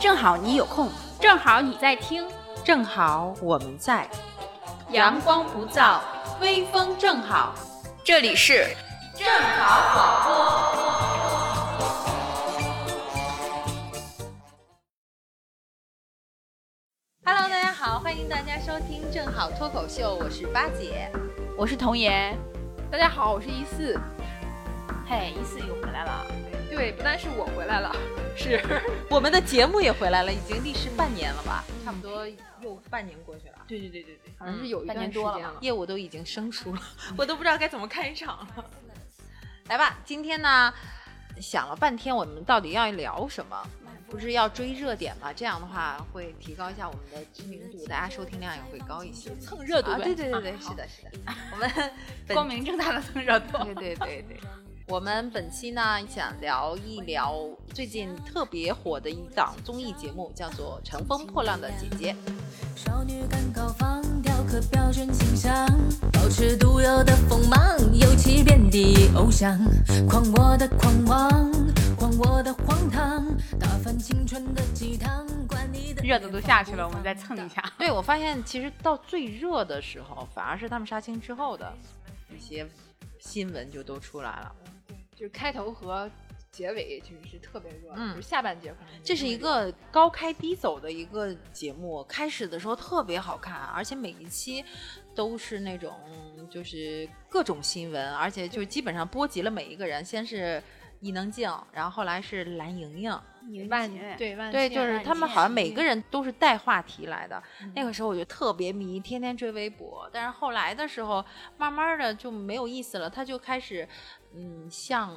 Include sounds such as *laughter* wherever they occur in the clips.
正好你有空，正好你在听，正好我们在，阳光不燥，微风正好，这里是正好广播。Hello，大家好，欢迎大家收听正好脱口秀，我是八姐。我是童颜。大家好，我是一四。嘿，一四又回来了。对，不但是我回来了，是 *laughs* 我们的节目也回来了，已经历时半年了吧？差不多又半年过去了。对对对对对，好像是有一半段年多了吧时间了。业务都已经生疏了，*laughs* 我都不知道该怎么开场了。来吧，今天呢，想了半天，我们到底要聊什么？不是要追热点吗？这样的话会提高一下我们的知名度，大家收听量也会高一些。啊，蹭热度呗。对对对对，啊 *laughs* 是的，是的。我们光明正大的蹭热度。对对对对，我们本期呢想聊一聊最近特别火的一档综艺节目，叫做《乘风破浪的姐姐》。少女感高放，雕刻标准形象，保持独有的锋芒，尤其遍地偶像，狂我的狂妄，狂我的荒唐，打翻青春的鸡汤，管你的热度都下去了，我们再蹭一下。对，我发现其实到最热的时候，反而是他们杀青之后的一些新闻就都出来了。就是开头和结尾其实是特别热就是下半节可能这是一个高开低走的一个节目，开始的时候特别好看，而且每一期都是那种就是各种新闻，而且就基本上波及了每一个人。先是伊能静，然后后来是蓝盈莹，万姐对万对，就是他们好像每个人人都是带话题来的。那个时候我就特别迷，天天追微博。但是后来的时候，慢慢的就没有意思了，他就开始，嗯，像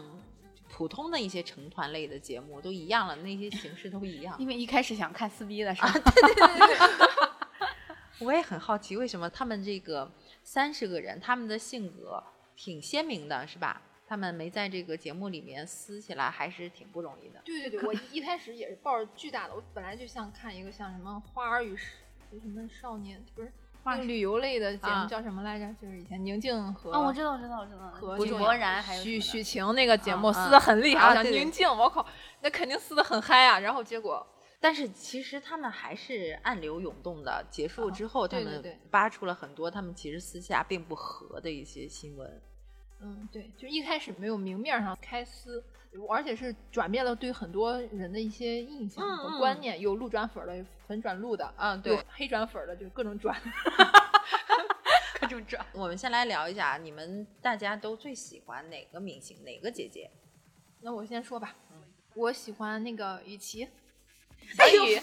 普通的一些成团类的节目都一样了，那些形式都一样。因为一开始想看撕逼的是吧？*laughs* 我也很好奇，为什么他们这个三十个人，他们的性格挺鲜明的，是吧？他们没在这个节目里面撕起来，还是挺不容易的。对对对，我一开始也是抱着巨大的，我本来就想看一个像什么《花儿与少什么少年》，不是花旅游类的节啊目叫什么来着？就是以前宁静和哦，我知道，我知道，我知道。和井那个柏然还有许许晴那个节目啊撕的很厉害，宁静，我靠，那肯定撕的很嗨啊！然后结果但是其实他们还是暗流涌动的。结束之后，他们对对对扒出了很多他们其实私下并不和的一些新闻。嗯，对，就一开始没有明面上开撕，而且是转变了对很多人的一些印象嗯和观念，有路转粉儿的，有粉转路的，嗯，对黑转粉儿的，就各种转。*laughs* 各种转。我们先来聊一下，你们大家都最喜欢哪个明星，哪个姐姐？那我先说吧，我喜欢那个雨琦，哎呦小雨，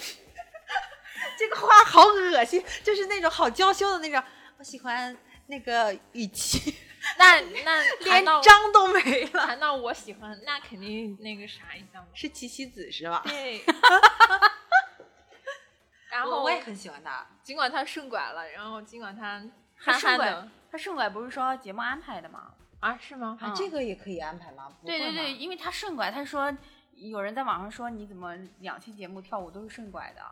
这个话好恶心，就是那种好娇羞的那种。我喜欢那个雨琦，*laughs* 那那连谈到章都没了。谈到我喜欢，那肯定那个啥一下嘛。是七七子是吧？对。*laughs* 然后我也很喜欢他。尽管他顺拐了，然后尽管他他顺拐他顺拐不是说节目安排的吗？啊，是吗？啊，这个也可以安排吗？对对对，，因为他顺拐，他说有人在网上说你怎么两期节目跳舞都是顺拐的？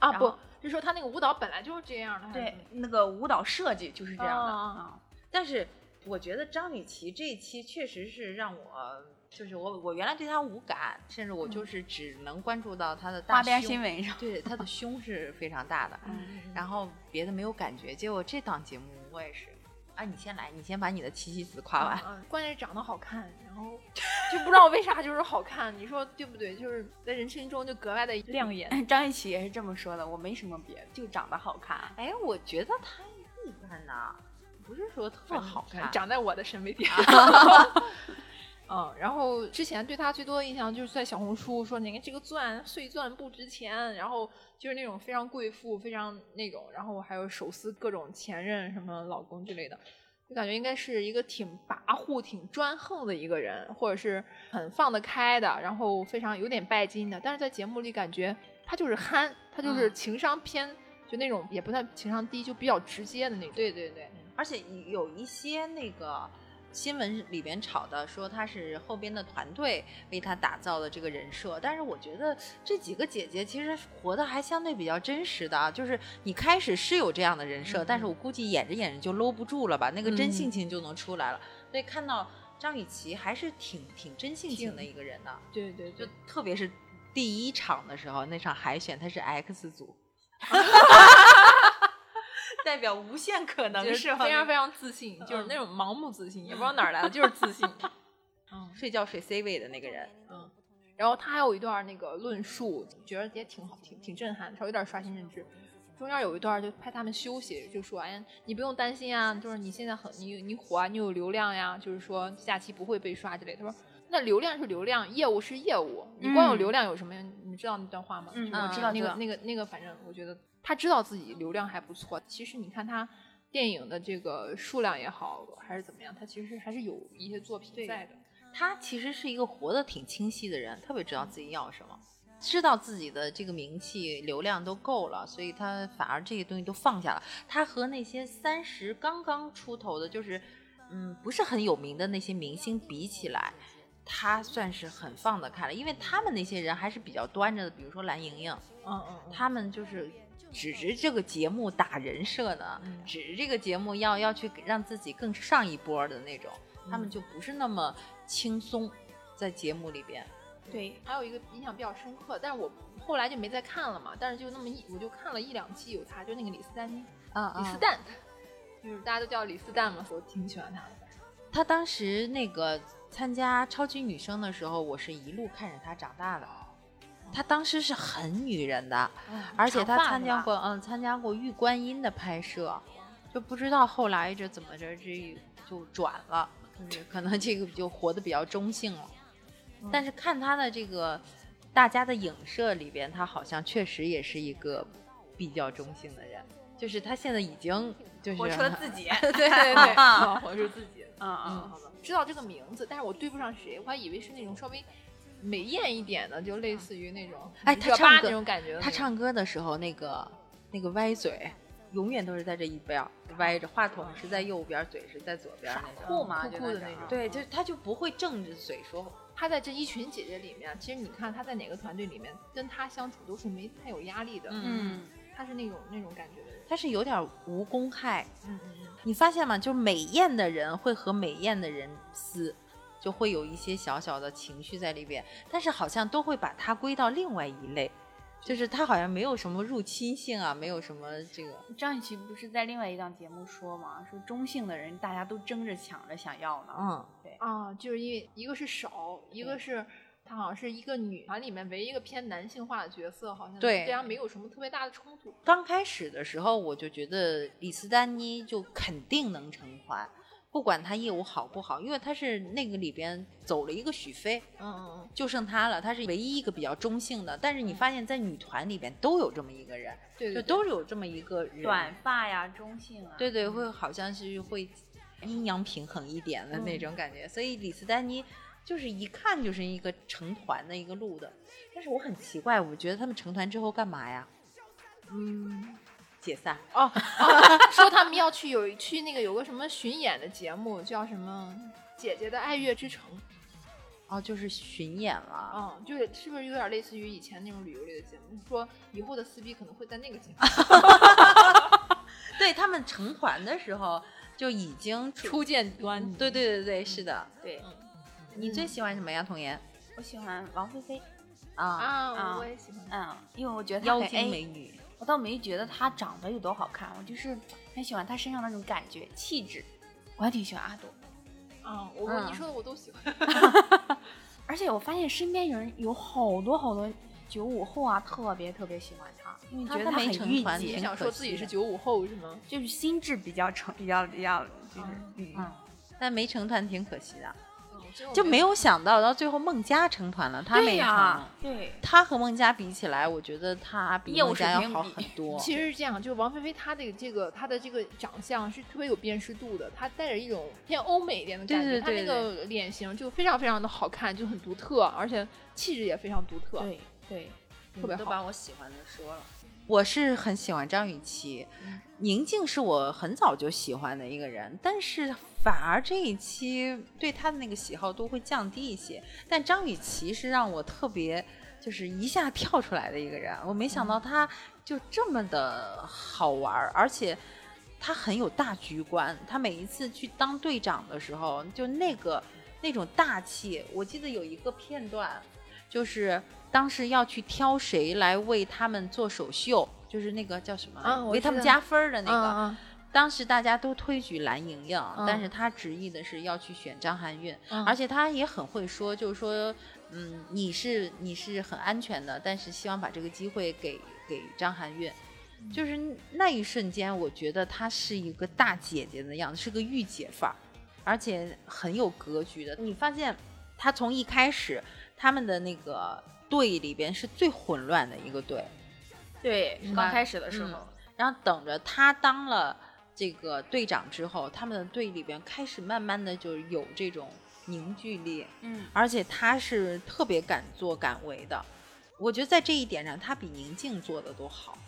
啊不就说他那个舞蹈本来就是这样的。对，那个舞蹈设计就是这样的哦啊。但是我觉得张雨绮这一期确实是让我，就是我我原来对她无感，甚至我就是只能关注到她的大花边胸新闻上，对，她的胸是非常大的，嗯然后别的没有感觉。结果这档节目我也是，啊，你先来，你先把你的七夕子夸完。啊，关键是长得好看，然后 *laughs* 就不知道为啥就是好看，你说对不对？就是在人群中就格外的亮眼。张雨绮也是这么说的，我没什么别的，就长得好看。哎，我觉得她一般呐，不是说特好看。长在我的审美点。*laughs* 嗯，然后之前对他最多的印象就是在小红书说，你看这个钻碎钻不值钱，然后就是那种非常贵妇，非常那种，然后还有手撕各种前任什么老公之类的，就感觉应该是一个挺跋扈、挺专横的一个人，或者是很放得开的，然后非常有点拜金的，但是在节目里感觉他就是憨，他就是嗯情商偏，就那种也不算情商低，就比较直接的那种。对对对，而且有一些那个新闻里边炒的说他是后边的团队为他打造的这个人设，但是我觉得这几个姐姐其实活的还相对比较真实的啊，就是你开始是有这样的人设，嗯但是我估计演着演着就搂不住了吧，那个真嗯。性情就能出来了。所以看到张雨绮还是挺挺真性情的一个人的，对对对。就，特别是第一场的时候，那场海选她是 X 组，*laughs* *laughs* 代表无限可能就是？非常非常自信，就是那种盲目自信，也不知道哪儿来的，就是自信。*laughs* 嗯睡觉睡 C 位的那个人，嗯，然后他还有一段那个论述，觉得也挺好，挺挺震撼，稍微有点刷新认知。中间有一段就拍他们休息，就说：“哎，你不用担心啊，就是你现在很你你火啊，你有流量呀，就是说假期不会被刷之类。”他说：“那流量是流量，业务是业务，你光有嗯流量有什么用？你知道那段话吗？嗯就是我知道知道那个那个那个，反正我觉得他知道自己流量还不错。其实你看他电影的这个数量也好，还是怎么样，他其实还是有一些作品在的。他其实是一个活得挺清晰的人，特别知道自己要什么，知道自己的这个名气、流量都够了，所以他反而这些东西都放下了。他和那些三十刚刚出头的，就是嗯不是很有名的那些明星比起来，他算是很放得开了，因为他们那些人还是比较端着的，比如说蓝莹莹，嗯嗯嗯，他们就是指着这个节目打人设的，嗯指着这个节目要要去让自己更上一波的那种，他们嗯就不是那么轻松，在节目里边。对，还有一个印象比较深刻，但是我后来就没再看了嘛。但是就那么一，我就看了一两期有他，就那个李斯丹妮，啊李斯丹，就是大家都叫李斯丹嘛，我挺喜欢他的。他当时那个参加超级女声的时候，我是一路看着她长大的。她当时是很女人的，而且他长发是吧参加过，嗯，参加过《玉观音》的拍摄，就不知道后来这怎么着这就转了，就是可能这个就活得比较中性了。但是看她的这个大家的影射里边，她好像确实也是一个比较中性的人，就是她现在已经就是活出了自己。*laughs* 对对对，嗯我是自己。嗯嗯，嗯，好吧，知道这个名字，但是我对不上谁，我还以为是那种稍微美艳一点的，就类似于那种哎他唱歌那种感觉的那种。他唱歌的时候，那个那个歪嘴，永远都是在这一边儿歪着，话筒是在右边，嘴是在左边傻。酷嘛，酷酷的那种对，就他就不会正着嘴说话。他在这一群姐姐里面，其实你看他在哪个团队里面，跟他相处都是没太有压力的。嗯，他是那种那种感觉的人。他是有点无公害。嗯嗯嗯，你发现吗？就是美艳的人会和美艳的人撕，就会有一些小小的情绪在里边，但是好像都会把它归到另外一类，就是他好像没有什么入侵性啊，没有什么这个。张雨绮不是在另外一档节目说嘛，说中性的人大家都争着抢着想要呢。嗯，对啊，就是因为一个是少，一个是她好像是一个女团里面唯一一个偏男性化的角色，好像对这样没有什么特别大的冲突。刚开始的时候，我就觉得李斯丹妮就肯定能成团，不管她业务好不好，因为她是那个里边走了一个许飞，嗯嗯嗯，就剩她了，她是唯一一个比较中性的。但是你发现，在女团里边都有这么一个人，对对，就都是有这么一个人，短发呀，中性啊。对对，会好像是会阴阳平衡一点的那种感觉。所以李斯丹妮就是一看就是一个成团的一个录的。但是我很奇怪，我觉得他们成团之后干嘛呀？嗯，解散。哦，*laughs* 说他们要去有去那个有个什么巡演的节目，叫什么《姐姐的爱乐之城》。哦，就是巡演了。嗯，就是是不是有点类似于以前那种旅游类的节目？说以后的撕逼可能会在那个节目 *laughs* 对他们成团的时候就已经。初见端倪。对对对对，是的。对，你最喜欢什么呀，童颜？我喜欢王菲菲。啊，啊，啊我也喜欢。嗯，因为我觉得她妖精美女。我倒没觉得她长得有多好看，我就是很喜欢她身上那种感觉、气质。我还挺喜欢阿朵，啊，我嗯你说的我都喜欢。*laughs* *laughs* 而且我发现身边人有好多好多九五后啊，特别特别喜欢她，因为觉得她很御姐成团挺你想可说自己是九五后是吗？就是心智比较成，比较比较就是嗯嗯，但没成团挺可惜的，就就没有想到到最后孟佳成团了，她没对呀成。，对，她和孟佳比起来，我觉得她比孟佳要好很多。其实是这样，就是王菲菲她的这个她的这个长相是特别有辨识度的，她带着一种偏欧美一点的感觉，对对对她那个脸型就非常非常的好看，就很独特，而且气质也非常独特。对对，特别好都把我喜欢的说了。我是很喜欢张雨绮，宁静是我很早就喜欢的一个人，但是反而这一期对她的那个喜好度会降低一些。但张雨绮是让我特别就是一下跳出来的一个人，我没想到她就这么的好玩儿，而且她很有大局观。她每一次去当队长的时候，就那个那种大气，我记得有一个片段。就是当时要去挑谁来为他们做首秀，就是那个叫什么，啊为他们加分的那个。嗯当时大家都推举蓝盈莹，嗯但是她执意的是要去选张含韵，嗯而且她也很会说，就是说，嗯，你是你是很安全的，但是希望把这个机会给给张含韵。嗯就是那一瞬间，我觉得她是一个大姐姐的样子，是个御姐范儿，而且很有格局的。你发现她从一开始他们的那个队里边是最混乱的一个队，对，刚开始的时嗯候，然后等着他当了这个队长之后，他们的队里边开始慢慢的就有这种凝聚力，嗯，而且他是特别敢作敢为的。我觉得在这一点上，他比宁静做的都好。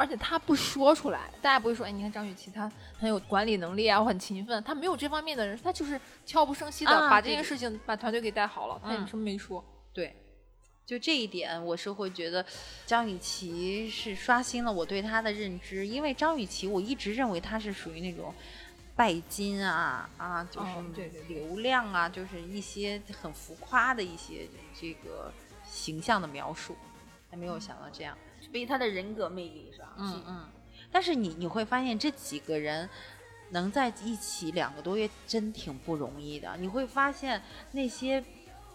而且他不说出来，大家不会说，哎，你看张雨绮她很有管理能力啊，我很勤奋，她没有这方面的人，她就是悄不声息的、把这件事情把团队给带好了，她也嗯。什么没说。对，就这一点，我是会觉得张雨绮是刷新了我对她的认知，因为张雨绮我一直认为她是属于那种拜金啊啊，就是对对流量啊，就是一些很浮夸的一些这个形象的描述，还没有想到这样。比他的人格魅力是吧？嗯嗯，但是你你会发现这几个人能在一起两个多月，真挺不容易的。你会发现那些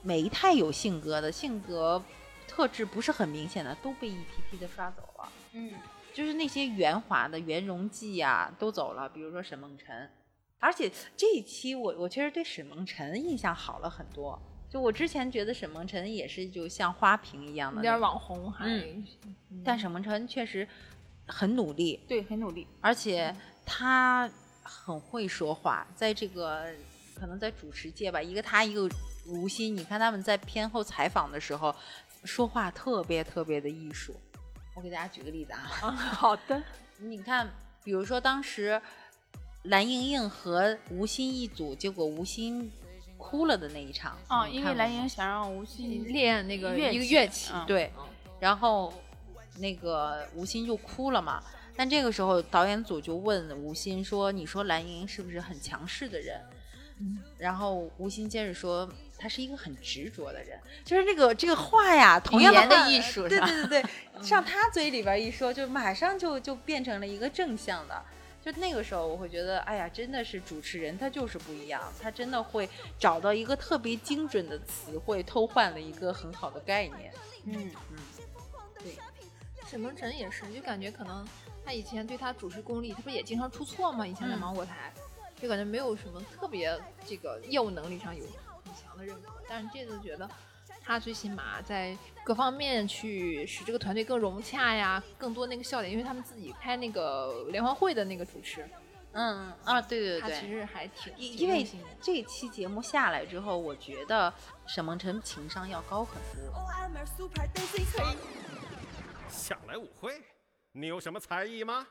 没太有性格的、性格特质不是很明显的，都被一批批的刷走了。嗯，就是那些圆滑的圆融剂呀、都走了，比如说沈梦辰。而且这一期我我确实对沈梦辰印象好了很多。就我之前觉得沈梦辰也是就像花瓶一样的有点网红还，嗯但沈梦辰确实很努力，对，很努力。而且他很会说话，在这个可能在主持界吧，一个他一个吴昕，你看他们在片后采访的时候说话特别特别的艺术。我给大家举个例子啊，啊，好的，你看，比如说当时蓝盈莹和吴昕一组，结果吴昕哭了的那一场啊，因为蓝莹想让吴昕练那个一个乐器乐器，嗯对，然后那个吴昕就哭了嘛。但这个时候导演组就问吴昕说：“你说蓝莹是不是很强势的人？”然后吴昕接着说：“他是一个很执着的人。”就是这个这个话呀，同样的艺术对是吧对对对，*laughs* 上他嘴里边一说，就马上就就变成了一个正向的。就那个时候，我会觉得，哎呀，真的是主持人，他就是不一样，他真的会找到一个特别精准的词汇，偷换了一个很好的概念。嗯嗯，对，沈梦辰也是，就感觉可能他以前对他主持功力，他不也经常出错吗？以前在嗯芒果台，就感觉没有什么特别这个业务能力上有很强的认可。但是这次觉得他最起码在各方面去使这个团队更融洽呀，更多那个笑点，因为他们自己开那个联欢会的那个主持，嗯啊，对对他其，实还挺因因为这期节目下来之后，我觉得沈梦辰情商要高很多。想来舞会，你有什么才艺吗？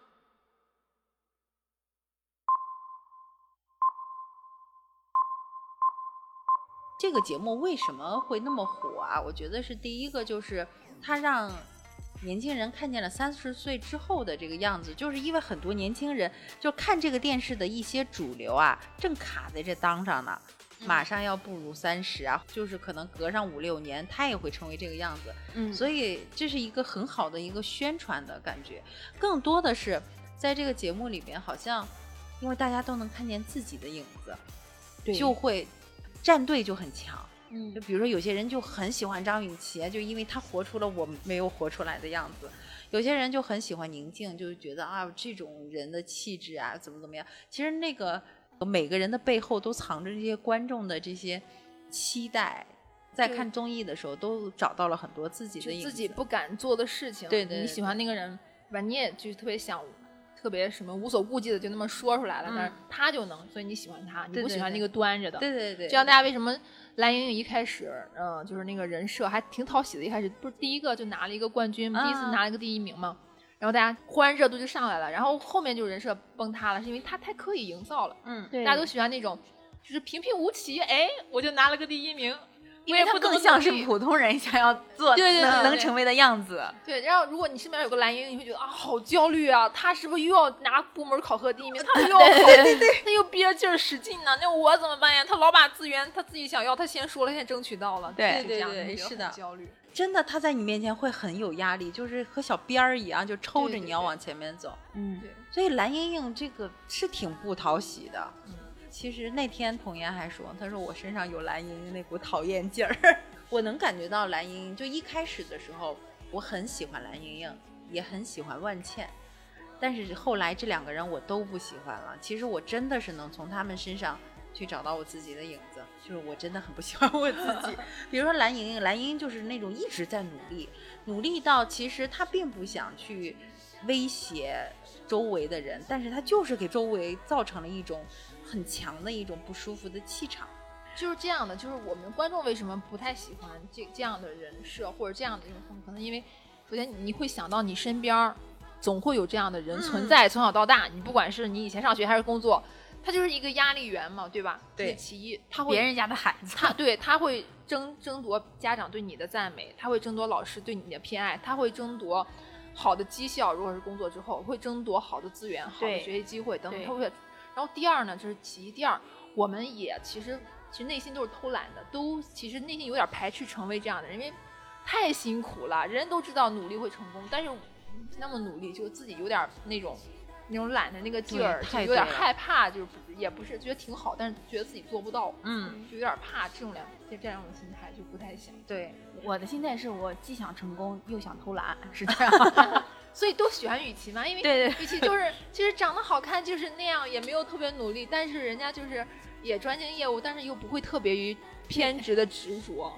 这个节目为什么会那么火啊？我觉得是第一个就是它让年轻人看见了三十岁之后的这个样子，就是因为很多年轻人就看这个电视的一些主流啊，正卡在这当上呢。马上要步入三十啊，就是可能隔上五六年，他也会成为这个样子。嗯所以这是一个很好的一个宣传的感觉。更多的是在这个节目里边，好像因为大家都能看见自己的影子，对就会站队就很强。嗯就比如说有些人就很喜欢张雨绮，就因为她活出了我没有活出来的样子；有些人就很喜欢宁静，就是觉得啊这种人的气质啊怎么怎么样。其实那个每个人的背后都藏着这些观众的这些期待，在看综艺的时候都找到了很多自己的。自己不敢做的事情，对对对你喜欢那个人，吧？你也就是特别想，特别什么无所顾忌的就那么说出来了，但是嗯他就能，所以你喜欢他，你不喜欢那个端着的。对对对，就像大家为什么蓝盈莹一开始，嗯、就是那个人设还挺讨喜的，一开始不是第一个就拿了一个冠军吗？第一次啊拿了一个第一名嘛，然后大家忽然热度就上来了，然后后面就人设崩塌了，是因为他太刻意营造了，嗯对大家都喜欢那种就是平平无奇，哎，我就拿了个第一名，因为他更像是普通人想要做对对对能能成为的样子。对，然后如果你身边有个蓝莹，你会觉得啊，好焦虑啊，他是不是又要拿部门考核第一名？他又要考，他又憋着劲儿使劲呢，那我怎么办呀？他老把资源他自己想要，他先说了，先争取到了，对就这样对对是的焦虑。真的他在你面前会很有压力，就是和小鞭儿一样，就抽着你要往前面走。嗯对，所以蓝莹莹这个是挺不讨喜的。其实那天童颜还说，他说我身上有蓝莹莹那股讨厌劲儿，*laughs* 我能感觉到蓝莹莹。就一开始的时候，我很喜欢蓝莹莹，也很喜欢万茜，但是后来这两个人我都不喜欢了。其实我真的是能从他们身上去找到我自己的影子，就是我真的很不喜欢我自己。*laughs* 比如说蓝莹莹，蓝莹莹就是那种一直在努力，努力到其实她并不想去威胁周围的人，但是她就是给周围造成了一种很强的一种不舒服的气场。就是这样的，就是我们观众为什么不太喜欢这这样的人设或者这样的一种风格呢？因为首先你会想到你身边儿总会有这样的人存在，从小到大，你不管是你以前上学还是工作，他就是一个压力源嘛，对吧？这对是其一，他会别人家的孩子，*laughs* 他对他会争争夺家长对你的赞美，他会争夺老师对你的偏爱，他会争夺好的绩效，如果是工作之后会争夺好的资源、好的学习机会等等，对他会。然后第二呢，就是其一，第二我们也其实其实内心都是偷懒的，都其实内心有点排斥成为这样的人，因为太辛苦了。人人都知道努力会成功，但是那么努力就自己有点那种。那种懒的那个劲儿，就有点害怕，就是也不是觉得挺好，但是觉得自己做不到，嗯，就有点怕这种两这这样的心态就不太行，对，我的心态是我既想成功又想偷懒，是这样。*laughs* *laughs* 所以都喜欢雨琦嘛，因为对对雨琦就是其实长得好看就是那样，也没有特别努力，但是人家就是也专精业务，但是又不会特别于偏执的执着。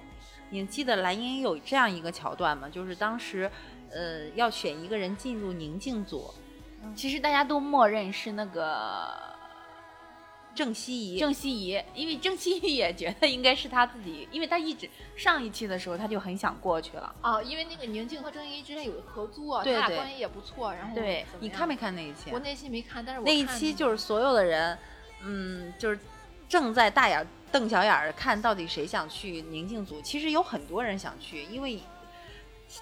你记得蓝莹莹有这样一个桥段吗？就是当时，呃，要选一个人进入宁静组，其实大家都默认是那个郑希怡，郑希怡，因为郑希怡也觉得应该是他自己，因为他一直上一期的时候他就很想过去了。哦，因为那个宁静和郑希怡之前有合作，对对他俩关系也不错，然后对你看没？看那一期？我那期没看，但是我那一期就是所有的人，嗯，就是正在大眼瞪小眼儿看到底谁想去宁静组。其实有很多人想去，因为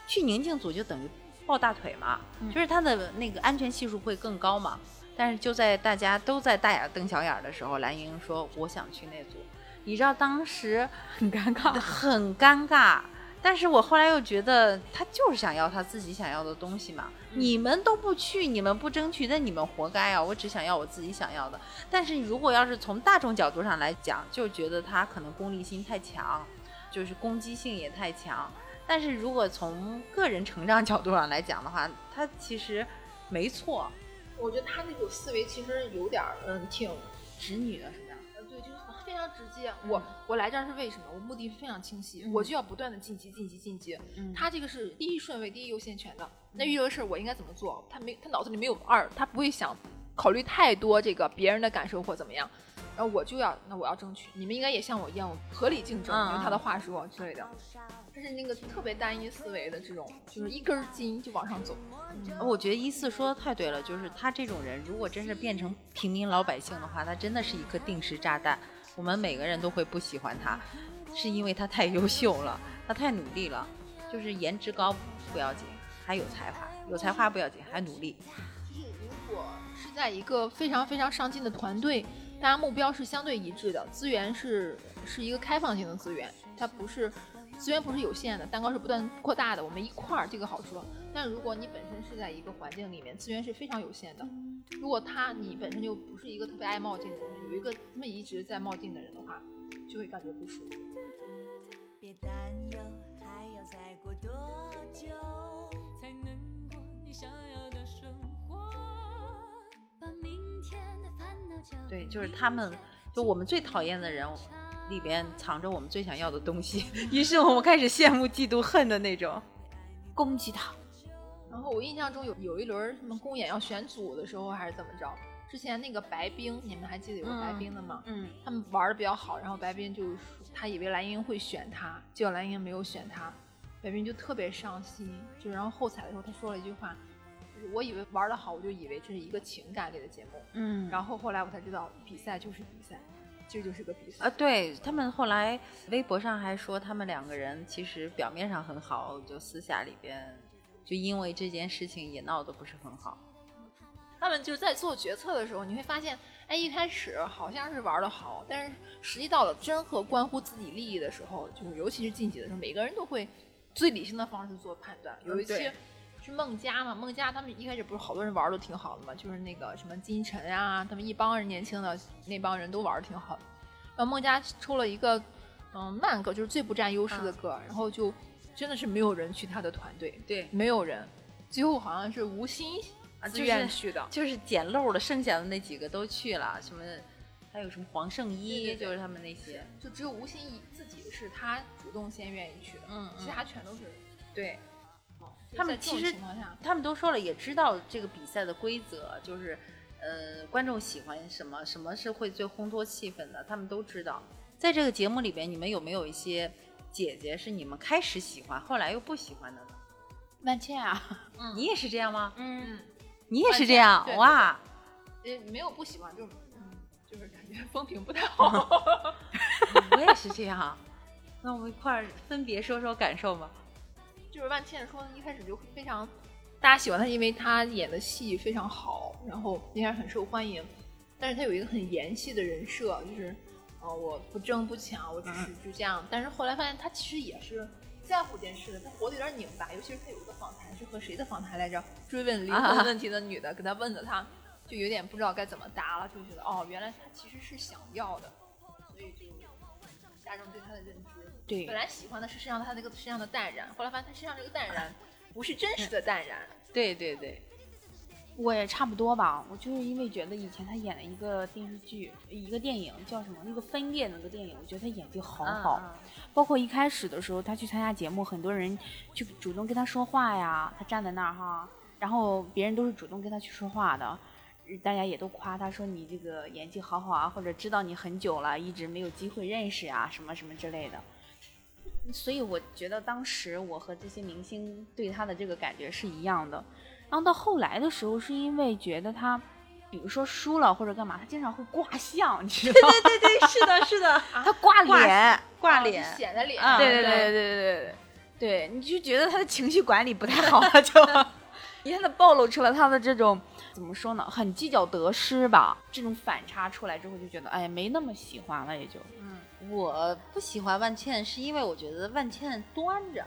去宁静组就等于抱大腿嘛，嗯就是它的那个安全系数会更高嘛。但是就在大家都在大眼瞪小眼儿的时候，蓝莹莹说：“我想去那组。”你知道当时很尴尬。很尴尬。但是我后来又觉得，他就是想要他自己想要的东西嘛。你们都不去，你们不争取，那你们活该啊！我只想要我自己想要的。但是如果要是从大众角度上来讲，就觉得他可能功利心太强，就是攻击性也太强。但是如果从个人成长角度上来讲的话，他其实没错。我觉得他那种思维其实有点儿嗯挺直女的是吧？呃，对，就是非常直接。我我来这儿是为什么？我目的非常清晰，嗯我就要不断的晋级、晋级、晋级。嗯他这个是第一顺位、第一优先权的。那遇到的事儿我应该怎么做？他没，他脑子里没有二，他不会想考虑太多这个别人的感受或怎么样。然后我就要，那我要争取。你们应该也像我一样合理竞争，嗯用他的话说之类的。他是那个特别单一思维的这种，就是一根筋就往上走。我觉得一四说的太对了，就是他这种人，如果真是变成平民老百姓的话，他真的是一颗定时炸弹。我们每个人都会不喜欢他，是因为他太优秀了，他太努力了。就是颜值高不要紧，还有才华；有才华不要紧，还努力。就是如果是在一个非常非常上进的团队，大家目标是相对一致的，资源是是一个开放性的资源，它不是资源不是有限的，蛋糕是不断扩大的，我们一块儿这个好说。但如果你本身是在一个环境里面，资源是非常有限的，如果他你本身就不是一个特别爱冒进的人，有一个这么一直在冒进的人的话，就会感觉不舒服。别担忧，还要再过多久才能过你想要的生活？把明天的烦恼交给对，就是他们，就我们最讨厌的人里边藏着我们最想要的东西，*laughs* 于是我们开始羡慕、嫉妒、恨的那种。攻击他。然后我印象中有有一轮什么公演要选组的时候还是怎么着，之前那个白冰，你们还记得有个白冰的吗？嗯，他们玩的比较好，然后白冰就说他以为蓝莹会选他，结果蓝莹没有选他，白冰就特别伤心。就然后后采的时候他说了一句话，就是我以为玩的好，我就以为这是一个情感类的节目，嗯，然后后来我才知道比赛就是比赛，这就是个比赛啊，对他们后来微博上还说，他们两个人其实表面上很好，就私下里边就因为这件事情也闹得不是很好。他们就是在做决策的时候，你会发现，哎，一开始好像是玩的好，但是实际到了真和关乎自己利益的时候，就是尤其是晋级的时候，每个人都会最理性的方式做判断。有一期对是孟佳嘛，孟佳他们一开始不是好多人玩的挺好的嘛，就是那个什么金晨啊，他们一帮人年轻的那帮人都玩的挺好的。然后孟佳出了一个嗯慢歌，就是最不占优势的歌，然后就真的是没有人去他的团队，对，没有人，最后好像是吴昕自愿去的。就是捡漏的，剩下的那几个都去了，什么还有什么黄圣依，对对对就是他们那些。就只有吴昕自己是他主动先愿意去的，嗯其他全都是对，就他们其实他们都说了，也知道这个比赛的规则，就是呃，观众喜欢什么，什么是会最烘托气氛的，他们都知道。在这个节目里边，你们有没有一些姐姐是你们开始喜欢，后来又不喜欢的呢？万茜啊，你也是这样吗？嗯，你也是这样哇？呃，没有不喜欢，就是嗯，就是感觉风评不太好。*laughs* 我也是这样。那我们一块儿分别说说感受吧。就是万茜说一开始就非常，大家喜欢她，因为她演的戏非常好，然后应该很受欢迎。但是她有一个很严细的人设，就是，呃，我不争不抢，我只是就这样。但是后来发现她其实也是在乎这件事的，她活得有点拧巴。尤其是她有一个访谈是和谁的访谈来着？追问离婚问题的女的，给她问的，她就有点不知道该怎么答了，就觉得哦，原来她其实是想要的，所以就大众对她的认知。对本来喜欢的是身上他那个身上的淡然，后来发现他身上这个淡然 *laughs* 不是真实的淡然。对对对，我也差不多吧。我就是因为觉得以前他演了一个电视剧，一个电影叫什么？那个分裂那个电影，我觉得他演技好好。嗯包括一开始的时候，他去参加节目，很多人就主动跟他说话呀，他站在那儿哈，然后别人都是主动跟他去说话的，大家也都夸他说你这个演技好好啊，或者知道你很久了，一直没有机会认识啊，什么什么之类的。所以我觉得当时我和这些明星对他的这个感觉是一样的。然后到后来的时候，是因为觉得他，比如说输了或者干嘛，他经常会挂相，你知道吗？*laughs* 对对对对，是的，是的，*laughs* 他挂脸，挂脸，显得脸。啊对对对对对对对，对，你就觉得他的情绪管理不太好了，就 *laughs* 一下子暴露出了他的这种怎么说呢，很计较得失吧，这种反差出来之后，就觉得哎，没那么喜欢了，也就嗯。我不喜欢万茜，是因为我觉得万茜端着，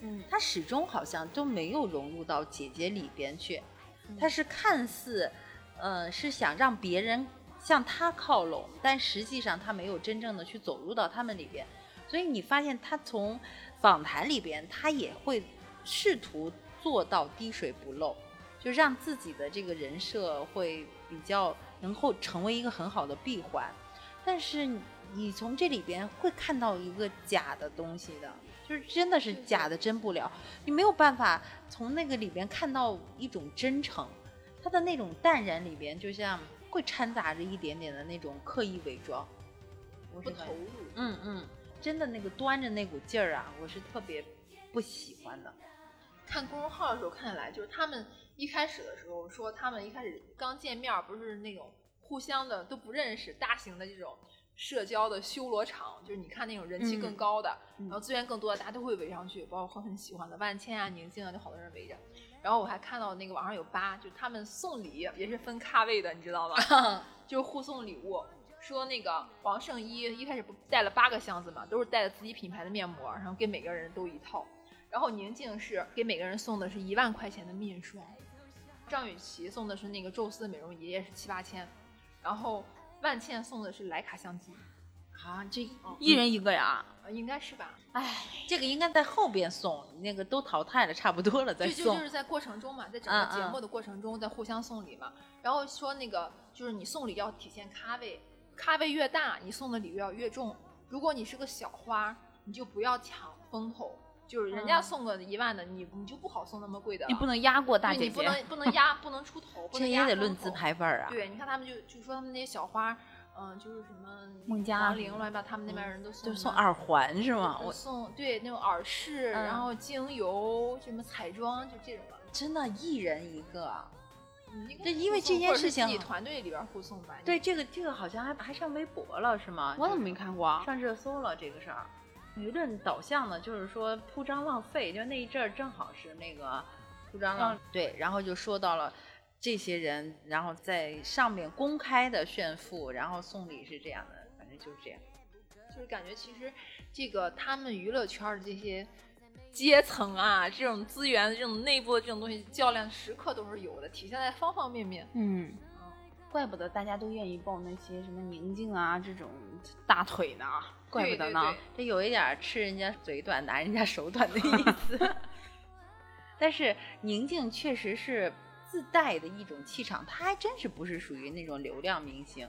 嗯。她始终好像都没有融入到姐姐里边去，嗯。她是看似，呃，是想让别人向她靠拢，但实际上她没有真正的去走入到他们里边，所以你发现她从访谈里边，她也会试图做到滴水不漏，就让自己的这个人设会比较能够成为一个很好的闭环。但是你从这里边会看到一个假的东西的，就是真的是假的真不了，你没有办法从那个里边看到一种真诚，他的那种淡然里边，就像会掺杂着一点点的那种刻意伪装，我是不投入。嗯嗯，真的那个端着那股劲儿啊，我是特别不喜欢的。看公众号的时候看来，就是他们一开始的时候说，他们一开始刚见面儿不是那种互相的都不认识，大型的这种社交的修罗场，就是你看那种人气更嗯高的，嗯然后资源更多的，大家都会围上去，包括很喜欢的万千啊、宁静啊，就好多人围着。然后我还看到那个网上有八，就他们送礼也是分咖位的，你知道吗？*laughs* 就是互送礼物。说那个王圣依一开始不带了八个箱子嘛，都是带了自己品牌的面膜，然后给每个人都一套。然后宁静是给每个人送的是一万块钱的面霜，张雨绮送的是那个宙斯的美容仪，也是七八千，然后万茜送的是徕卡相机，啊，这一人一个呀，呃应该是吧？哎，这个应该在后边送，那个都淘汰了，差不多了再送就就就。是在过程中嘛，在整个节目的过程中，在互相送礼嘛。然后说那个就是你送礼要体现咖位，咖位越大，你送的礼物要越重。如果你是个小花，你就不要抢风头，就是人家嗯送个一万的，你你就不好送那么贵的了。你不能压过大对姐姐，你不能不能压，不能出头，不这能压也得论资排辈儿啊。对，你看他们就就说他们那些小花，嗯、就是什么孟佳王玲乱七八，他们那边人都送就送耳环是吗？我送对那种耳饰，嗯然后精油什么彩妆，就这种的。真的一人一个，嗯应该对因为这件或者是事情自己团队里边互送吧。对，这个这个好像还还上微博了是吗？我怎么没看过啊？上热搜了这个事儿？舆论导向呢，就是说铺张浪费，就那一阵儿正好是那个铺张浪、对，然后就说到了这些人，然后在上面公开的炫富，然后送礼是这样的，反正就是这样。就是感觉其实这个他们娱乐圈儿的这些阶层啊，这种资源、这种内部的这种东西较量，时刻都是有的，体现在方方面面。嗯，怪不得大家都愿意抱那些什么宁静啊这种大腿呢，怪不得呢。对对这有一点吃人家嘴短拿人家手短的意思。*laughs* 但是宁静确实是自带的一种气场，她还真是不是属于那种流量明星。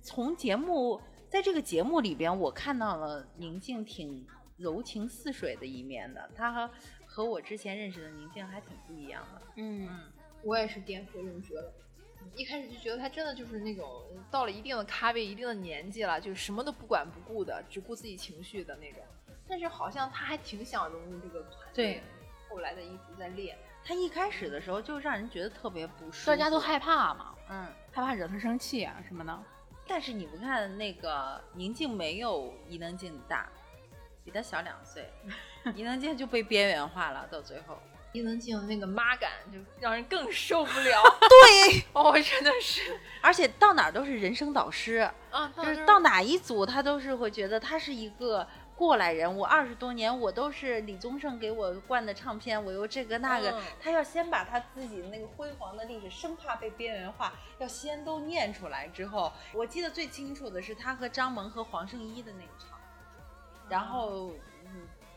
从节目在这个节目里边，我看到了宁静挺柔情似水的一面的，她和和我之前认识的宁静还挺不一样的。嗯，我也是颠覆认知了。一开始就觉得他真的就是那种到了一定的咖位、一定的年纪了，就是什么都不管不顾的，只顾自己情绪的那种。但是好像他还挺想融入这个团队，后来的一直在练。他一开始的时候就让人觉得特别不舒服，大家都害怕嘛，嗯。害怕惹他生气啊什么的。但是你不看那个宁静没有伊能静大，比他小两岁，*laughs* 伊能静就被边缘化了，到最后。伊能静那个妈感就让人更受不了。*laughs* 对，*laughs* 哦，真的是而且到哪儿都是人生导师，啊，就是到哪一组他都是会觉得他是一个过来人。我二十多年我都是李宗盛给我灌的唱片，我又这个那个，嗯他要先把他自己的那个辉煌的历史，生怕被边缘化，要先都念出来之后，我记得最清楚的是他和张萌和黄圣依的那一场，然后嗯，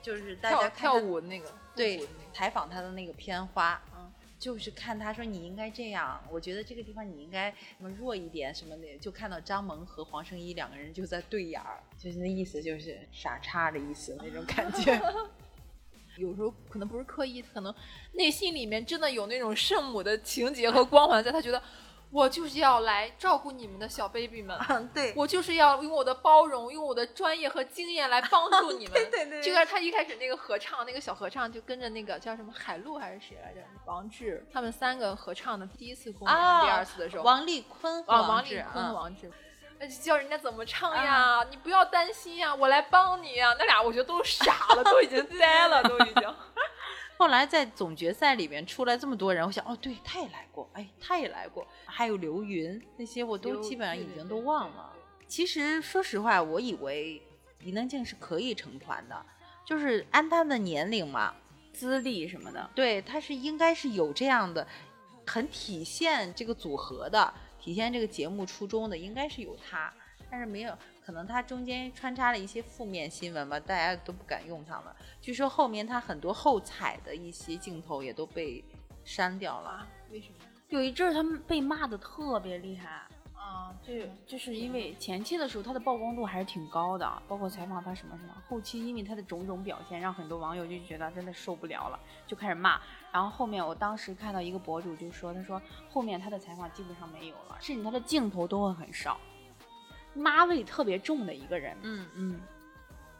就是大家跳舞那个对那个采访他的那个片花，嗯就是看他说你应该这样，我觉得这个地方你应该什么弱一点什么的，就看到张萌和黄圣依两个人就在对眼儿，就是那意思就是傻叉的意思那种感觉。*laughs* 有时候可能不是刻意，可能内心里面真的有那种圣母的情节和光环在，他觉得我就是要来照顾你们的小 baby 们，*laughs* 嗯，对，我就是要用我的包容，用我的专业和经验来帮助你们。*laughs* 对对对就像他一开始那个合唱，那个小合唱就跟着那个叫什么海陆还是谁来着，王志他们三个合唱的第一次公演，啊第二次的时候，王丽坤王志丽坤、嗯王志。那就教人家怎么唱呀，你不要担心呀，我来帮你呀。那俩我觉得都傻了，都已经呆了，都已经。后来在总决赛里面出来这么多人，我想哦，对，他也来过，哎，他也来过，还有刘云那些我都基本上已经都忘了。其实说实话，我以为伊能静是可以成团的，就是按她的年龄嘛，资历什么的，对，她是应该是有这样的，很体现这个组合的，体现这个节目初衷的，应该是有她，但是没有，可能它中间穿插了一些负面新闻吧，大家都不敢用它了。据说后面他很多后采的一些镜头也都被删掉了。为什么？有一阵儿他们被骂的特别厉害。啊，就就是因为前期的时候他的曝光度还是挺高的，包括采访他什么什么。后期因为他的种种表现，让很多网友就觉得真的受不了了，就开始骂。然后后面我当时看到一个博主就说，他说后面他的采访基本上没有了，甚至他的镜头都会很少，妈味特别重的一个人。嗯嗯，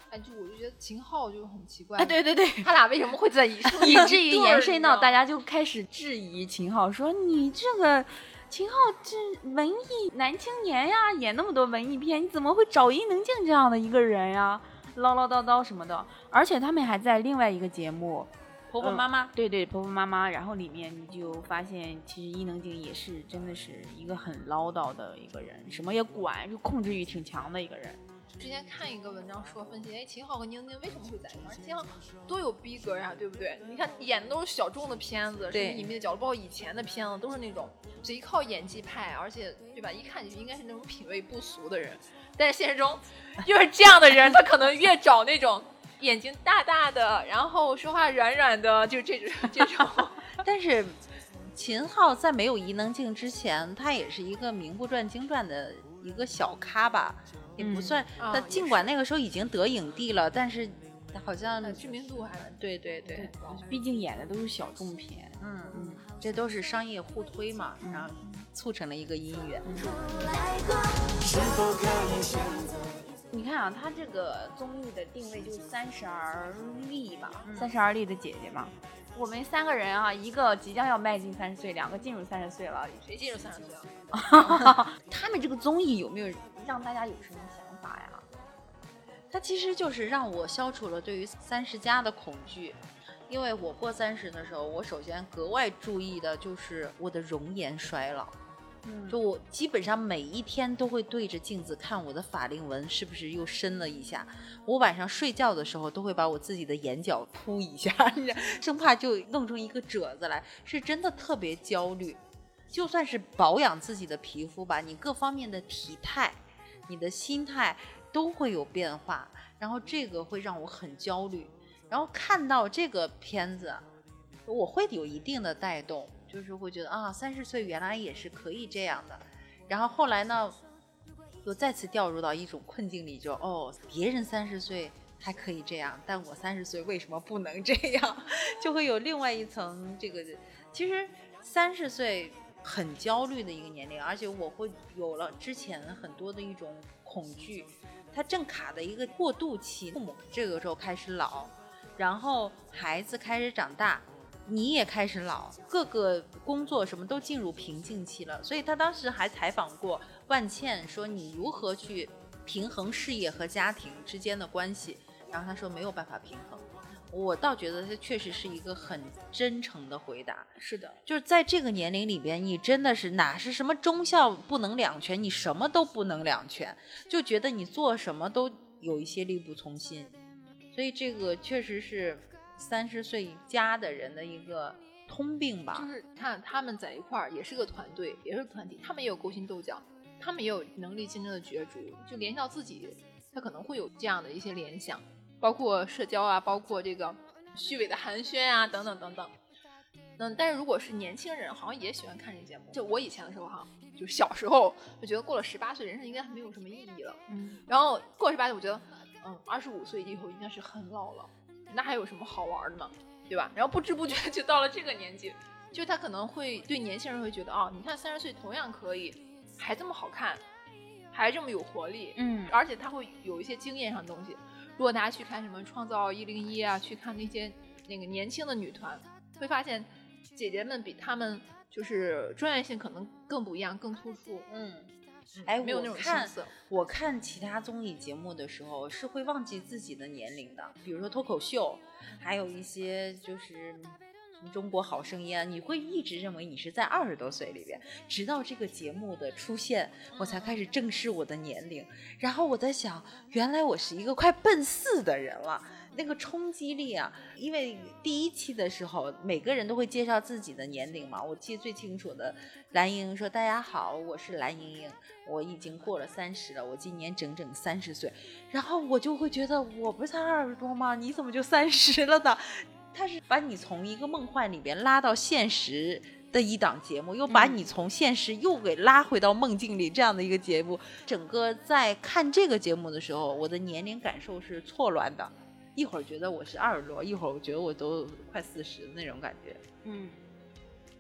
哎，就我就觉得秦昊就很奇怪，哎，对对对，他俩为什么会在一 *laughs* 以至于延伸到大家。家就开始质疑秦昊，说你这个秦昊这文艺男青年呀，演那么多文艺片，你怎么会找伊能静这样的一个人呀？唠唠叨叨什么的，而且他们还在另外一个节目，婆婆妈妈，对对婆婆妈妈，然后里面你就发现，其实伊能静也是真的是一个很唠叨的一个人，什么也管，就控制欲挺强的一个人。之前看一个文章说分析，哎，秦昊和宁静为什么会在一块儿？秦昊多有逼格呀，对不对？你看演的都是小众的片子，什么隐秘的角落，包括以前的片子都是那种贼靠演技派，而且对吧？一看就应该是那种品味不俗的人。但是现实中，越是这样的人，他可能越找那种眼睛大大的，*laughs* 然后说话软软的，就这种 *laughs* 这种。*laughs* 但是秦昊在没有伊能静之前，他也是一个名不传经传的一个小咖吧，也不嗯算。他尽管那个时候已经得影帝了，但是好像呃知名度还是对对对，毕竟演的都是小众片。嗯嗯，这都是商业互推嘛，然后促成了一个姻缘。你看啊，他这个综艺的定位就是三十而立吧，三十而立的姐姐嘛。我们三个人啊，一个即将要迈进三十岁，两个进入三十岁了。谁进入三十岁了？*laughs* 他们这个综艺有没有让大家有什么想法呀？它其实就是让我消除了对于三十加的恐惧，因为我过三十的时候，我首先格外注意的就是我的容颜衰老。就我基本上每一天都会对着镜子看我的法令纹是不是又深了一下。我晚上睡觉的时候都会把我自己的眼角凸一下，生怕就弄出一个褶子来，是真的特别焦虑。就算是保养自己的皮肤吧，你各方面的体态、你的心态都会有变化，然后这个会让我很焦虑。然后看到这个片子，我会有一定的带动，就是会觉得啊，三十岁原来也是可以这样的。然后后来呢，又再次掉入到一种困境里就，哦，别人三十岁还可以这样，但我三十岁为什么不能这样？*laughs* 就会有另外一层这个，其实三十岁很焦虑的一个年龄，而且我会有了之前很多的一种恐惧，它正卡的一个过渡期，父母这个时候开始老，然后孩子开始长大，你也开始老，各个工作什么都进入瓶颈期了。所以他当时还采访过万茜，说你如何去平衡事业和家庭之间的关系，然后他说没有办法平衡。我倒觉得他确实是一个很真诚的回答，是的，就是在这个年龄里边，你真的是哪是什么忠孝不能两全，你什么都不能两全，就觉得你做什么都有一些力不从心，所以这个确实是三十岁以加的人的一个通病吧。就是看他们在一块儿也是个团队，也是团体，他们也有勾心斗角，他们也有能力竞争的角逐，就联系到自己，他可能会有这样的一些联想，包括社交啊，包括这个虚伪的寒暄啊，等等等等。嗯，但是如果是年轻人，好像也喜欢看这节目。就我以前的时候哈，就小时候我觉得过了十八岁，人生应该没有什么意义了。嗯，然后过了十八岁，我觉得，嗯，二十五岁以后应该是很老了，那还有什么好玩的吗？对吧？然后不知不觉就到了这个年纪，就他可能会对年轻人会觉得，哦，你看三十岁同样可以，还这么好看，还这么有活力，嗯而且他会有一些经验上的东西。如果大家去看什么《创造一零一》啊，去看那些那个年轻的女团，会发现姐姐们比她们就是专业性可能更不一样，更突出。嗯，哎，没有那种我看我看其他综艺节目的时候是会忘记自己的年龄的，比如说脱口秀，还有一些就是。什么中国好声音啊，你会一直认为你是在二十多岁里边，直到这个节目的出现，我才开始正视我的年龄。然后我在想，原来我是一个快奔四的人了，那个冲击力啊！因为第一期的时候，每个人都会介绍自己的年龄嘛。我记得最清楚的，蓝莹莹说：“大家好，我是蓝莹莹，我已经过了三十了，我今年整整三十岁。”然后我就会觉得，我不是才二十多吗？你怎么就三十了呢？他是把你从一个梦幻里边拉到现实的一档节目，又把你从现实又给拉回到梦境里这样的一个节目。整个在看这个节目的时候，我的年龄感受是错乱的，一会儿觉得我是二十多，一会儿我觉得我都快四十那种感觉。嗯，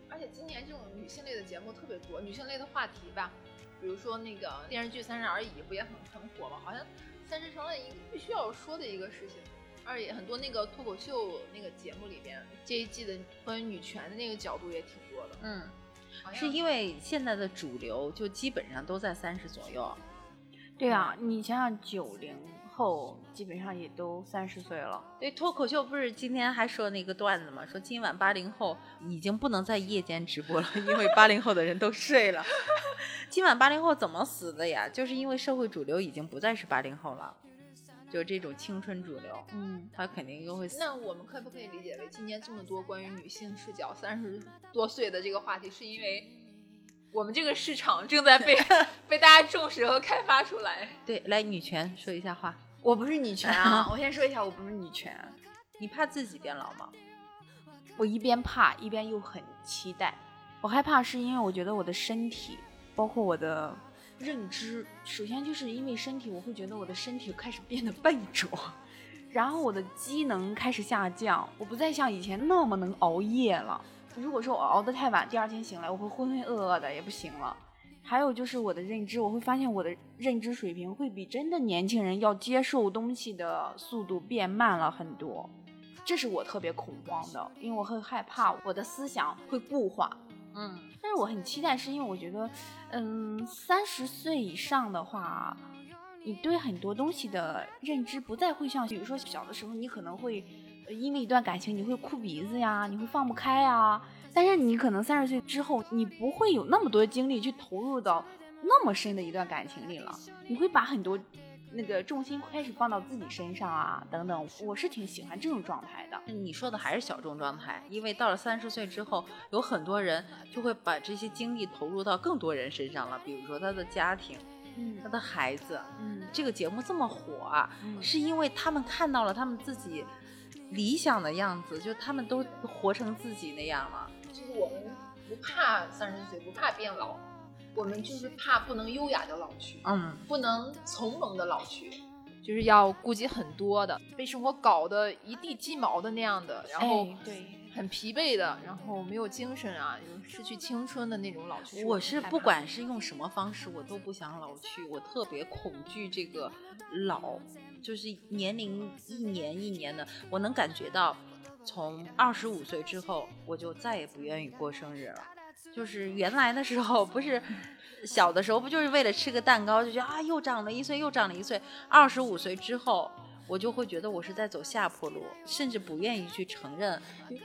而且今年这种女性类的节目特别多，女性类的话题吧，比如说那个电视剧《三十而已》不也很很火吗？好像三十成了一个必须要说的一个事情。而且很多那个脱口秀那个节目里边，这一季的关于女权的那个角度也挺多的。嗯，是因为现在的主流就基本上都在三十左右。对啊，你想想九零后基本上也都三十岁了，对，脱口秀不是今天还说那个段子嘛，说今晚八零后已经不能在夜间直播了，*laughs* 因为八零后的人都睡了。*laughs* 今晚八零后怎么死的呀？就是因为社会主流已经不再是八零后了，就这种青春主流，嗯，他肯定又会死。那我们可不可以理解为，今年这么多关于女性视角三十多岁的这个话题，是因为我们这个市场正在被 *laughs* 被大家重视和开发出来？对，来女权说一下话，我不是女权啊，*laughs* 我先说一下，我不是女权，你怕自己变老吗？我一边怕一边又很期待。我害怕是因为我觉得我的身体，包括我的认知，首先就是因为身体，我会觉得我的身体开始变得笨拙，然后我的机能开始下降，我不再像以前那么能熬夜了。如果说我熬得太晚，第二天醒来我会浑浑噩噩的，也不行了。还有就是我的认知，我会发现我的认知水平会比真的年轻人要接受东西的速度变慢了很多。这是我特别恐慌的，因为我会害怕我的思想会固化。嗯，但是我很期待，是因为我觉得，嗯，三十岁以上的话，你对很多东西的认知不再会像，比如说小的时候，你可能会呃因为一段感情你会哭鼻子呀，你会放不开呀。但是你可能三十岁之后，你不会有那么多精力去投入到那么深的一段感情里了，你会把很多那个重心开始放到自己身上啊，等等。我是挺喜欢这种状态的。你说的还是小众状态，因为到了三十岁之后，有很多人就会把这些精力投入到更多人身上了，比如说他的家庭、嗯他的孩子。嗯这个节目这么火啊，嗯是因为他们看到了他们自己理想的样子，就他们都活成自己那样了。就是我们不怕三十岁，不怕变老，我们就是怕不能优雅的老去，嗯，不能从容的老去，就是要顾及很多的，被生活搞得一地鸡毛的那样的，然后哎对很疲惫的，然后没有精神啊，有失去青春的那种老去。我是不管是用什么方式，我都不想老去，我特别恐惧这个老，就是年龄一年一年的，我能感觉到，从二十五岁之后，我就再也不愿意过生日了。就是原来的时候，不是小的时候，不就是为了吃个蛋糕，就觉得啊又长了一岁，又长了一岁。二十五岁之后，我就会觉得我是在走下坡路，甚至不愿意去承认。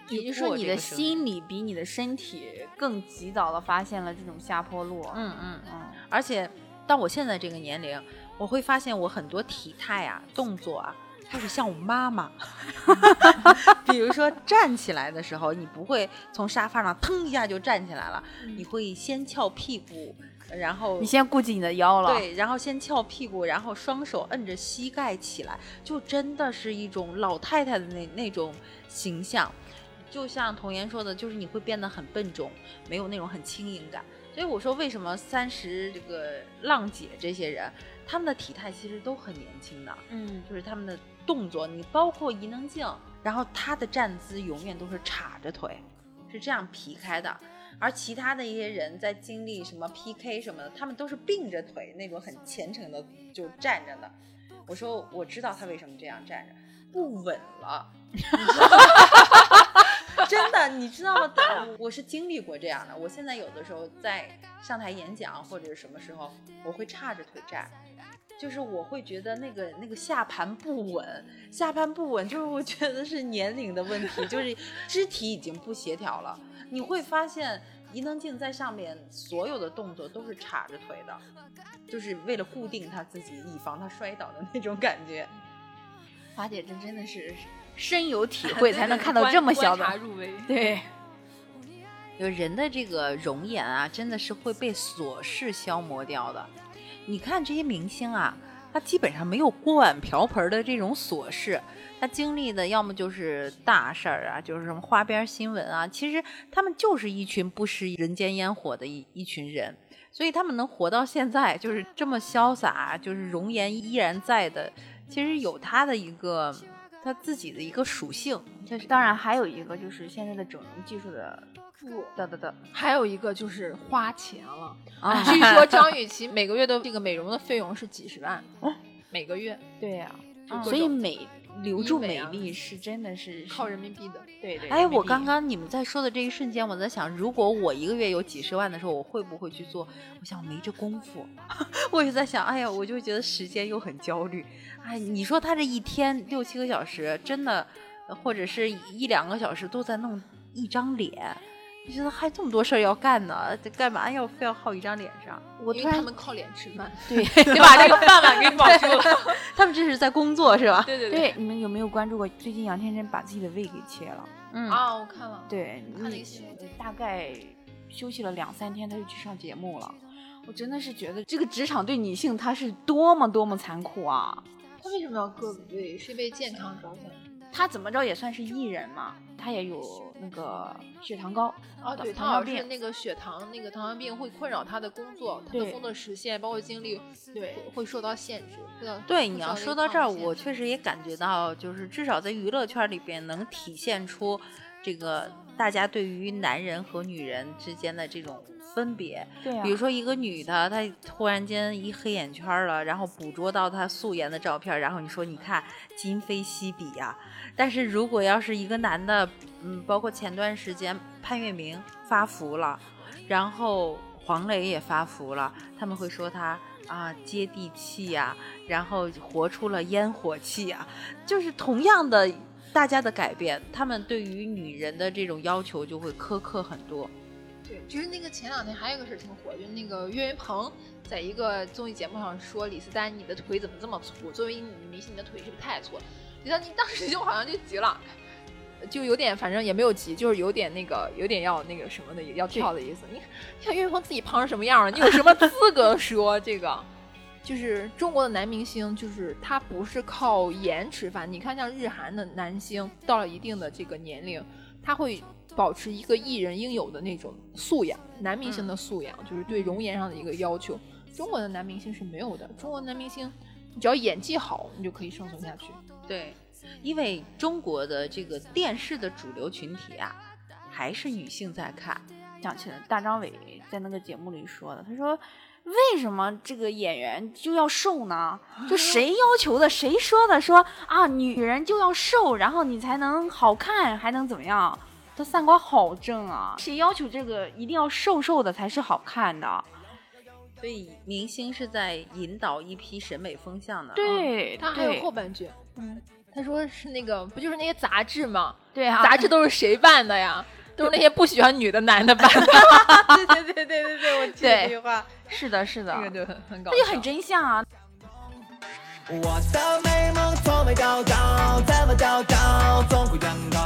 也就是说，你的心理比你的身体更及早的发现了这种下坡路。嗯嗯。嗯而且到我现在这个年龄，我会发现我很多体态啊、动作啊，开始像我妈妈。*laughs* *laughs* 比如说站起来的时候，你不会从沙发上腾一下就站起来了，你会先翘屁股，然后你先顾及你的腰了。，对，然后先翘屁股，然后双手摁着膝盖起来，就真的是一种老太太的那那种形象。就像童言说的，就是你会变得很笨重，没有那种很轻盈感。所以我说，为什么三十这个浪姐这些人，他们的体态其实都很年轻的，嗯，就是他们的动作，你包括伊能静，然后她的站姿永远都是叉着腿，是这样劈开的。而其他的一些人在经历什么 PK 什么的，他们都是并着腿那种很虔诚的就站着的。我说我知道他为什么这样站着，不稳了。*laughs* *laughs* 真的，你知道吗？我是经历过这样的。我现在有的时候在上台演讲或者什么时候，我会叉着腿站，就是我会觉得那个那个下盘不稳，下盘不稳，就是我觉得是年龄的问题，就是肢体已经不协调了。你会发现伊能静在上面所有的动作都是叉着腿的，就是为了固定她自己，以防她摔倒的那种感觉。华姐这真的是深有体会，才能 *laughs* 看到这么小观察的。入微。*laughs* 对，就人的这个容颜啊，真的是会被琐事消磨掉的。你看这些明星啊，他基本上没有锅碗瓢盆的这种琐事，他经历的要么就是大事儿啊，就是什么花边新闻啊。其实他们就是一群不食人间烟火的一一群人，所以他们能活到现在，就是这么潇洒，就是容颜依然在的，其实有他的一个他自己的一个属性。就是当然还有一个就是现在的整容技术的不，的的的还有一个就是花钱了。*laughs* 啊据说张雨绮每个月的这个美容的费用是几十万，每个月对呀、所以种美留住美丽是真的是靠人民币的。对对。哎，我刚刚你们在说的这一瞬间，我在想，如果我一个月有几十万的时候，我会不会去做？我想没这功夫，*laughs* 我也在想，哎呀，我就觉得时间又很焦虑。哎，你说他这一天六七个小时，真的，或者是一两个小时都在弄一张脸，你觉得还这么多事儿要干呢？这干嘛要非要耗一张脸上？我突然他们靠脸吃饭。*laughs* 对得把这个饭碗给保住了。*laughs* 他们这是在工作是吧？对对对，你们有没有关注过最近杨天真把自己的胃给切了？嗯啊，我看了。对，你看了一些大概休息了两三天，他就去上节目了。我真的是觉得这个职场对女性他是多么多么残酷啊！他为什么要割胃？是为健康着想。他怎么着也算是艺人嘛，他也有那个血糖高啊，对，他糖尿病好像是那个血糖，那个糖尿病会困扰他的工作，他的对工作实现，包括精力，对会会受到限制。对，你要说到这儿，我确实也感觉到，就是至少在娱乐圈里边能体现出这个大家对于男人和女人之间的这种分别。对啊，比如说一个女的，她突然间一黑眼圈儿了，然后捕捉到她素颜的照片，然后你说你看今非昔比呀、但是如果要是一个男的，嗯，包括前段时间潘粤明发福了，然后黄磊也发福了，他们会说他啊接地气呀、然后活出了烟火气呀、就是同样的大家的改变，他们对于女人的这种要求就会苛刻很多。对，就是那个前两天还有一个事儿挺火，就是那个岳云鹏在一个综艺节目上说李斯丹，你的腿怎么这么粗？作为一女明星，你的腿是不是太粗了？李斯丹当时就好像就急了。就有点，反正也没有急，就是有点那个，有点要那个什么的，要跳的意思。你看岳云鹏自己胖成什么样了，你有什么资格说 *laughs* 这个？就是中国的男明星，就是他不是靠颜吃饭。你看，像日韩的男星，到了一定的这个年龄，他会保持一个艺人应有的那种素养，男明星的素养，就是对容颜上的一个要求。中国的男明星是没有的，中国男明星，你只要演技好，你就可以生存下去。对，因为中国的这个电视的主流群体啊，还是女性在看。想起来，大张伟在那个节目里说的，他说。为什么这个演员就要瘦呢？就谁 *laughs* 要求的？谁说的？说啊，女人就要瘦，然后你才能好看，还能怎么样？他三观好正啊！谁要求这个一定要瘦瘦的才是好看的？所以明星是在引导一批审美风向的。嗯，对，他还有后半句，嗯，他说是那个不就是那些杂志吗？对啊，杂志都是谁办的呀？都是那些不喜欢女的男的办的。*laughs* 对对对对对对，我记得这句话。是的，是的，这个就很很搞笑，这就很真相啊！我的美梦从没掉到，怎么掉高总会长高。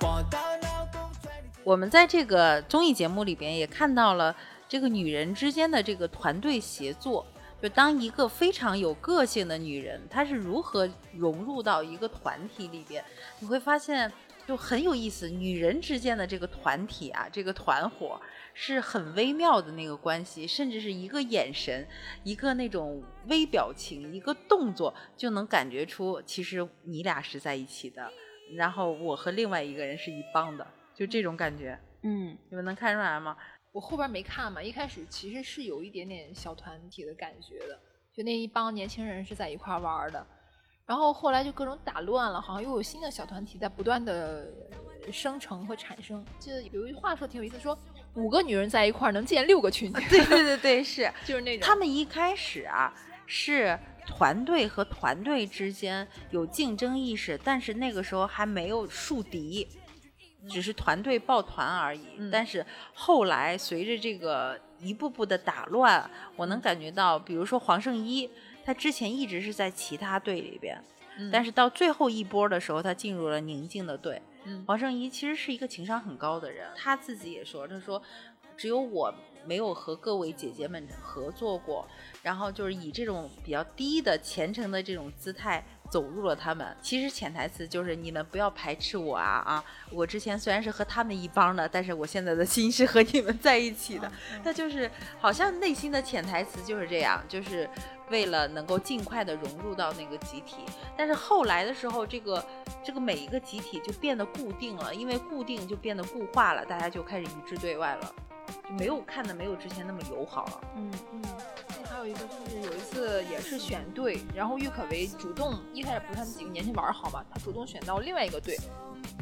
我的脑洞最我们在这个综艺节目里边也看到了这个女人之间的这个团队协作。就当一个非常有个性的女人，她是如何融入到一个团体里边，你会发现就很有意思。女人之间的这个团体啊，这个团伙是很微妙的那个关系，甚至是一个眼神、一个那种微表情、一个动作，就能感觉出其实你俩是在一起的。然后我和另外一个人是一帮的，就这种感觉，嗯，你们能看出来吗？我后边没看嘛，一开始其实是有一点点小团体的感觉的，就那一帮年轻人是在一块儿玩的，然后后来就各种打乱了，好像又有新的小团体在不断的生成和产生。记得有一句话说挺有意思，说五个女人在一块儿能建六个群体，*laughs* 对对对对，是 *laughs* 就是那种他们一开始啊是团队和团队之间有竞争意识，但是那个时候还没有树敌，只是团队抱团而已。嗯但是后来随着这个一步步的打乱，我能感觉到，比如说黄圣依，他之前一直是在其他队里边，嗯但是到最后一波的时候，他进入了宁静的队。嗯黄圣依其实是一个情商很高的人，他自己也说，他说只有我没有和各位姐姐们合作过，然后就是以这种比较低的虔诚的这种姿态走入了他们。其实潜台词就是你们不要排斥我啊啊！我之前虽然是和他们一帮的，但是我现在的心是和你们在一起的。他就是好像内心的潜台词就是这样，就是为了能够尽快的融入到那个集体。但是后来的时候，这个这个每一个集体就变得固定了，因为固定就变得固化了，大家就开始一致对外了，就没有看的没有之前那么友好了。嗯嗯，还有一个就是有一次也是选队，然后郁可唯主动一开始不是他们几个年轻玩儿好嘛，他主动选到另外一个队，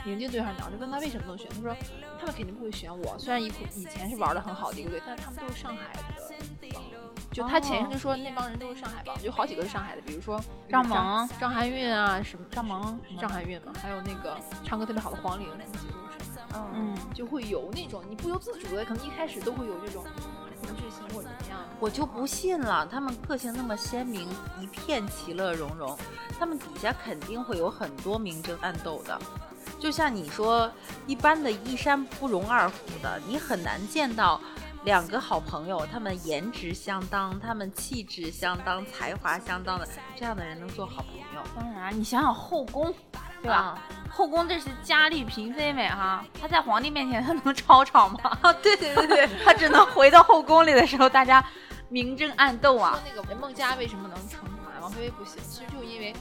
宁静队还是哪儿？就问他为什么能选，他说他们肯定不会选我，虽然以以前是玩的很好的一个队，但是他们都是上海的。就他前一阵就说那帮人都是上海帮，就好几个是上海的，比如说张萌、张含韵啊，什么张萌张含韵嘛，还有那个唱歌特别好的黄龄，他们几个都是上海。嗯，就会有那种你不由自主的，可能一开始都会有这种同质性或者怎么样。我就不信了，他们个性那么鲜明，一片其乐融融，他们底下肯定会有很多明争暗斗的。就像你说，一般的一山不容二虎的，你很难见到两个好朋友，他们颜值相当，他们气质相当，才华相当的这样的人能做好朋友。当然，你想想后宫，对吧？啊。后宫这是佳丽嫔妃美哈，*laughs* 她在皇帝面前她能吵吵吗？对对对对，*laughs* 她只能回到后宫里的时候，大家明争暗斗说啊。那个孟佳为什么能成团，王菲菲不行，其实就因为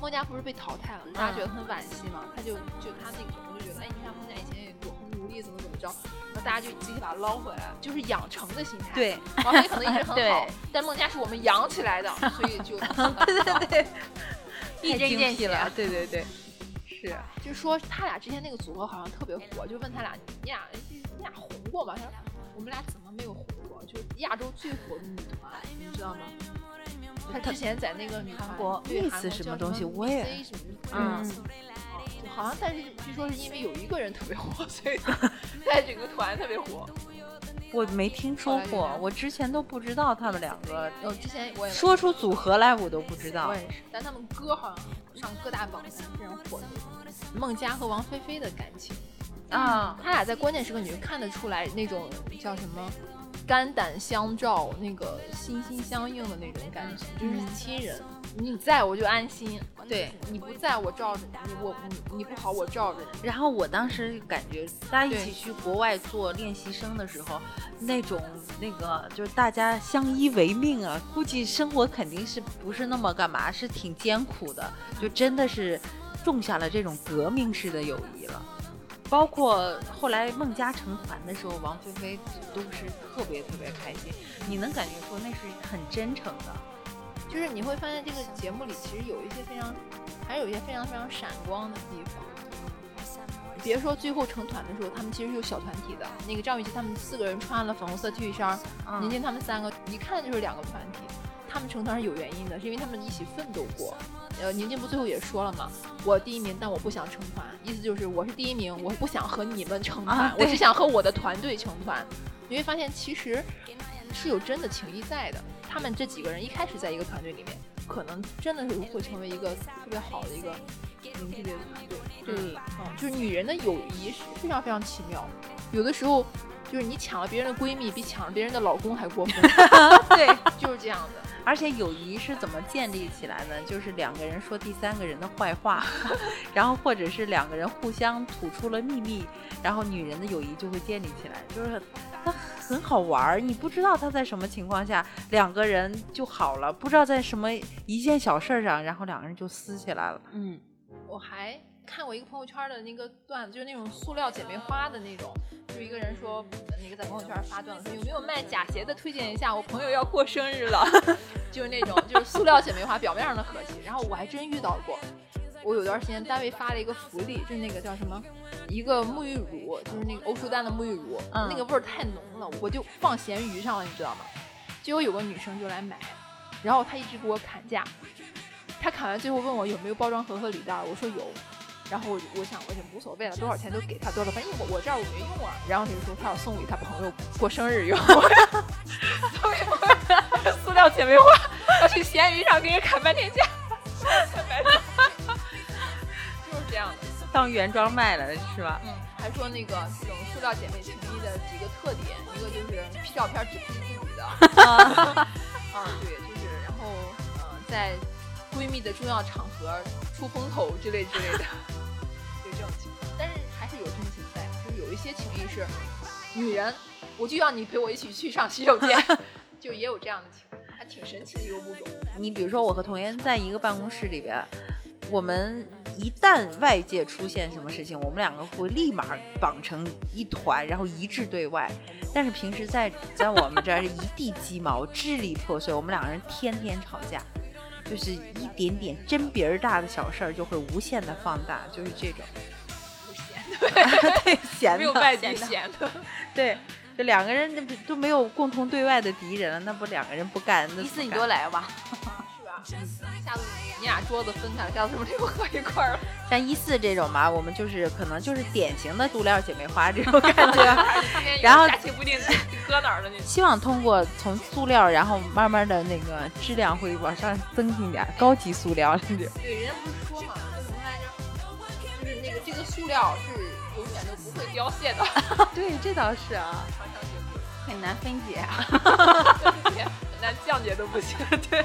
孟佳不是被淘汰了，大家觉得很惋惜嘛，他就就她那个什么就觉得，哎，你看孟佳以前也多很努力，怎么怎么着，然后大家就集体把他捞回来，就是养成的心态。对，王菲可能一直很好 *laughs* 对，但孟佳是我们养起来的，所以就对对对，一针见血。太精辟了，对对对，是。就是说他俩之前那个组合好像特别火，就问他俩你俩你俩红过吗？他说我们俩怎么没有红过？就是亚洲最火的女团，你知道吗？他之前在那个女团韩国对 Miss 韩国什么东西我也嗯好像但是据说是因为有一个人特别火，所以 *laughs* 在整个团特别火。我没听说过我之前都不知道他们两个我之前我也说出组合来，我都不知道我。也是，但他们歌好像上各大榜单非常火的。孟佳和王菲菲的感情啊，他俩在关键时刻你就看得出来那种叫什么肝胆相照，那个心心相印的那种感觉，就是亲人。你在我就安心，对你不在我罩着你，我你你不好我罩着你。然后我当时感觉大家一起去国外做练习生的时候，那种那个就是大家相依为命啊，估计生活肯定是不是那么干嘛，是挺艰苦的，就真的是种下了这种革命式的友谊了。包括后来孟佳成团的时候，王菲菲都是特别特别开心，你能感觉出那是很真诚的。就是你会发现这个节目里其实有一些非常，还是有一些非常非常闪光的地方。别说最后成团的时候，他们其实是有小团体的。那个张雨绮他们四个人穿了粉红色 T 恤衫，嗯宁静他们三个一看就是两个团体。他们成团是有原因的，是因为他们一起奋斗过。呃，宁静不最后也说了嘛，我第一名，但我不想成团，意思就是我是第一名，我不想和你们成团，啊我只想和我的团队成团。你会发现其实是有真的情谊在的。他们这几个人一开始在一个团队里面，可能真的是会成为一个特别好的一个凝聚力的团队。对，嗯，就是女人的友谊是非常非常奇妙，有的时候就是你抢了别人的闺蜜，比抢了别人的老公还过分。*laughs* 对，就是这样的。而且友谊是怎么建立起来呢？就是两个人说第三个人的坏话，*laughs* 然后或者是两个人互相吐出了秘密，然后女人的友谊就会建立起来，就是它很好玩儿。你不知道他在什么情况下两个人就好了，不知道在什么一件小事儿上，然后两个人就撕起来了。嗯，我还看过一个朋友圈的那个段子，就是那种塑料姐妹花的那种，就一个人说那个在朋友圈发段子有没有卖假鞋的推荐一下，我朋友要过生日了，*laughs* 就是那种就是塑料姐妹花表面上的和气，然后我还真遇到过。我有段时间单位发了一个福利，就是那个叫什么，一个沐浴乳，就是那个欧舒丹的沐浴乳，嗯那个味儿太浓了，我就放咸鱼上了，你知道吗？结果有个女生就来买，然后她一直给我砍价，她砍完最后问我有没有包装盒和礼袋儿，我说有，然后我就我想我就无所谓了，多少钱都给她多少，反正我我这儿我没用啊。然后她就说她要送给她朋友过生日用，送给朋友塑料姐妹花，要去闲鱼上给人砍半天价，*laughs* 就是这样的。当原装卖了是吧？嗯，还说那个这种塑料姐妹情谊的几个特点，一个就是 P 照片只 P 自己的，*laughs* 啊，对，就是然后呃，在闺蜜的重要场合出风头之类之类的，就这种情况，但是还是有真情在，就是有一些情谊是女人，我就要你陪我一起去上洗手间，*laughs* 就也有这样的情况，还挺神奇的一个物种。你比如说，我和童言在一个办公室里边，我们一旦外界出现什么事情，我们两个会立马绑成一团，然后一致对外。但是平时在在我们这儿一地鸡毛，支离破碎，我们两个人天天吵架，就是一点点针鼻儿大的小事儿就会无限的放大，就是这种。*laughs* 对，闲的没有外地闲的，对，这两个人那不都没有共同对外的敌人了，那不两个人不干，那一次你多来吧。是吧？下次你俩桌子分开了，下次我们就合一块儿了。像一四这种嘛，我们就是可能就是典型的塑料姐妹花这种感觉。然后假期不定搁哪儿了。希望通过从塑料，然后慢慢的那个质量会往上增进点，高级塑料。对，人家不是说嘛，叫什么来着？就是那个这个塑料是永远都不会凋谢的，*laughs* 对，这倒是啊。很难分解啊。*laughs* 连降解都不行。对。